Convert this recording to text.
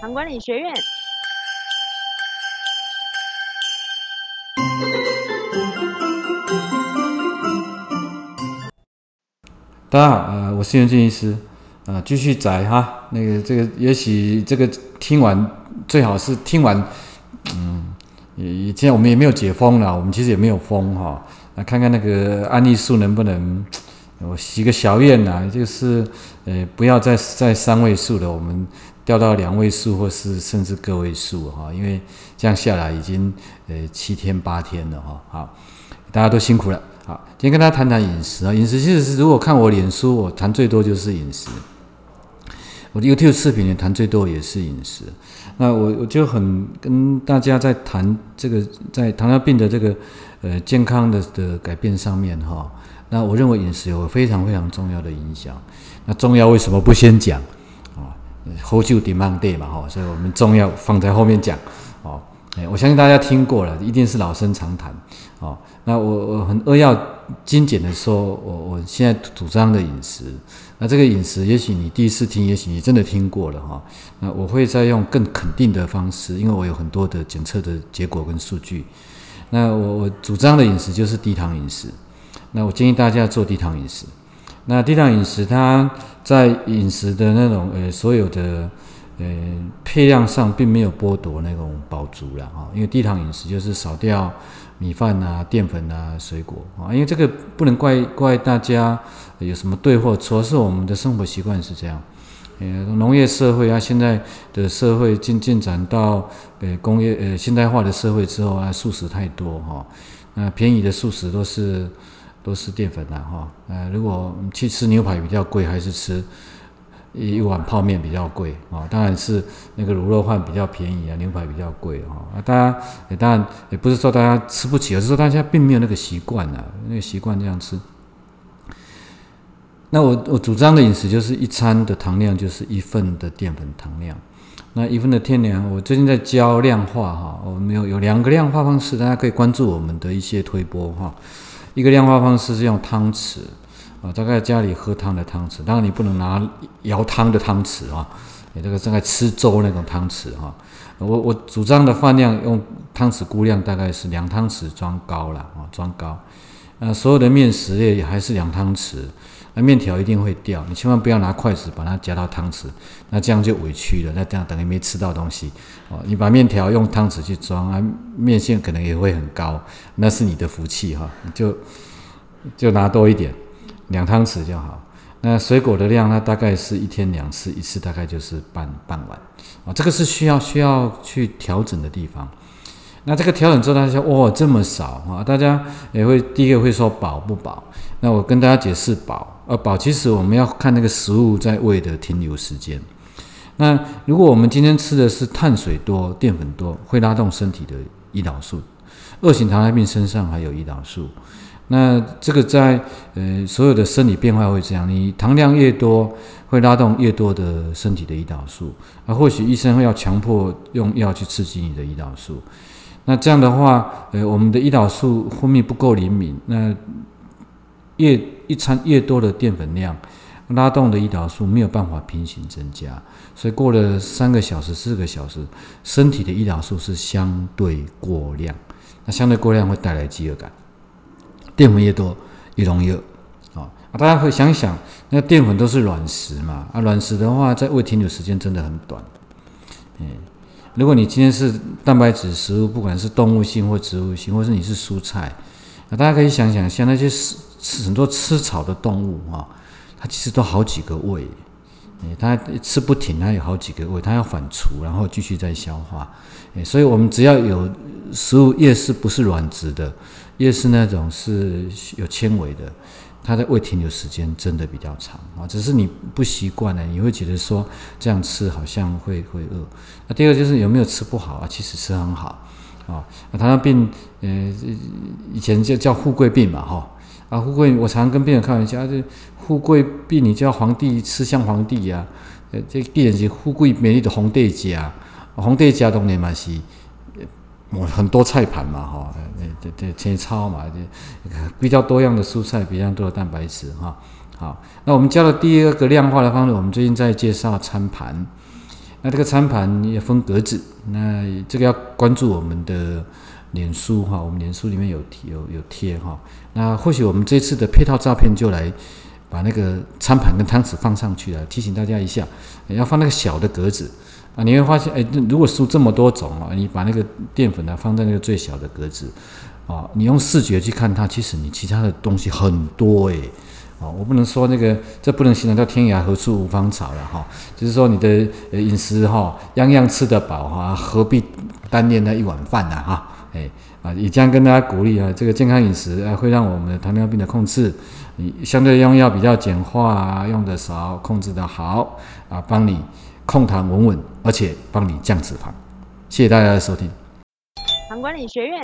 糖管理学院。大家好，呃，我是袁俊医师，啊，继续宅哈，那个这个也许这个听完最好是听完，嗯，也也现在我们也没有解封了，我们其实也没有封哈，那看看那个安利数能不能，我许个小愿呐，就是呃不要再在三位数的，我们掉到两位数或是甚至个位数哈，因为这样下来已经呃七天八天了哈，好，大家都辛苦了。好，今天跟大家谈谈饮食啊。饮食其实是，如果看我脸书，我谈最多就是饮食。我的 YouTube 视频也谈最多也是饮食。那我我就很跟大家在谈这个，在糖尿病的这个呃健康的的改变上面哈。那我认为饮食有非常非常重要的影响。那重要为什么不先讲啊？Hold you demand day 嘛哈，所以我们重要放在后面讲哦。哎，我相信大家听过了，一定是老生常谈，哦。那我我很扼要精简的说，我我现在主张的饮食，那这个饮食，也许你第一次听，也许你真的听过了哈。那我会再用更肯定的方式，因为我有很多的检测的结果跟数据。那我我主张的饮食就是低糖饮食。那我建议大家做低糖饮食。那低糖饮食，它在饮食的那种呃所有的。呃，配量上并没有剥夺那种饱足了哈，因为低糖饮食就是少掉米饭啊、淀粉啊、水果啊，因为这个不能怪怪大家有什么对或错，是我们的生活习惯是这样。呃，农业社会啊，现在的社会进进展到呃工业呃现代化的社会之后啊，素食太多哈，那便宜的素食都是都是淀粉的哈，呃，如果去吃牛排比较贵，还是吃。一碗泡面比较贵啊，当然是那个卤肉饭比较便宜啊，牛排比较贵哈。啊，大家也当然也不是说大家吃不起，而是说大家并没有那个习惯啊，那个习惯这样吃。那我我主张的饮食就是一餐的糖量就是一份的淀粉糖量，那一份的天量，我最近在教量化哈，我们有有两个量化方式，大家可以关注我们的一些推播哈。一个量化方式是用汤匙。啊，大概家里喝汤的汤匙，当然你不能拿舀汤的汤匙啊，你这个正在吃粥那种汤匙哈。我我主张的饭量用汤匙估量，大概是两汤匙装高了啊，装高。呃，所有的面食类还是两汤匙，那面条一定会掉，你千万不要拿筷子把它夹到汤匙，那这样就委屈了，那这样等于没吃到东西哦。你把面条用汤匙去装啊，面线可能也会很高，那是你的福气哈，就就拿多一点。两汤匙就好。那水果的量，呢，大概是一天两次，一次大概就是半半碗啊。这个是需要需要去调整的地方。那这个调整之后，大家说哇这么少啊？大家也会第一个会说饱不饱？那我跟大家解释饱，呃饱其实我们要看那个食物在胃的停留时间。那如果我们今天吃的是碳水多、淀粉多，会拉动身体的胰岛素。二型糖尿病身上还有胰岛素。那这个在呃所有的生理变化会这样，你糖量越多，会拉动越多的身体的胰岛素，啊，或许医生会要强迫用药去刺激你的胰岛素。那这样的话，呃，我们的胰岛素分泌不够灵敏，那越一餐越多的淀粉量，拉动的胰岛素没有办法平行增加，所以过了三个小时、四个小时，身体的胰岛素是相对过量，那相对过量会带来饥饿感。淀粉越多越容易饿，啊，大家会想想，那淀粉都是软食嘛，啊，软食的话在胃停留时间真的很短，嗯，如果你今天是蛋白质食物，不管是动物性或植物性，或是你是蔬菜，那大家可以想想，像那些吃吃很多吃草的动物啊，它其实都好几个胃，诶，它吃不停，它有好几个胃，它要反刍，然后继续再消化，诶，所以我们只要有食物越是不是软质的。越是那种是有纤维的，它的胃停留时间真的比较长啊。只是你不习惯了，你会觉得说这样吃好像会会饿。那第二就是有没有吃不好啊？其实吃很好啊。糖尿病，呃，以前就叫富贵病嘛，哈啊，富贵。我常跟病人开玩笑，就富贵病，你叫皇帝吃像皇帝呀。呃，这病人是富贵美丽的红帝家，红帝家当然嘛是。很多菜盘嘛，哈，对对，切超嘛，比较多样的蔬菜，比较多的蛋白质，哈。好，那我们教的第二个量化的方式，我们最近在介绍餐盘。那这个餐盘也分格子，那这个要关注我们的脸书哈，我们脸书里面有有有贴哈。那或许我们这次的配套照片就来把那个餐盘跟汤匙放上去了，提醒大家一下，要放那个小的格子啊。你会发现，哎，如果输这么多种啊，你把那个淀粉呢放在那个最小的格子啊，你用视觉去看它，其实你其他的东西很多哎。哦，我不能说那个，这不能形容叫天涯何处无芳草了哈。就是说你的饮食哈，样样吃得饱哈，何必单恋那一碗饭呢哈？哎啊，也将跟大家鼓励啊，这个健康饮食啊，会让我们的糖尿病的控制，你相对用药比较简化啊，用的少，控制的好啊，帮你控糖稳稳，而且帮你降脂肪。谢谢大家的收听。糖管理学院。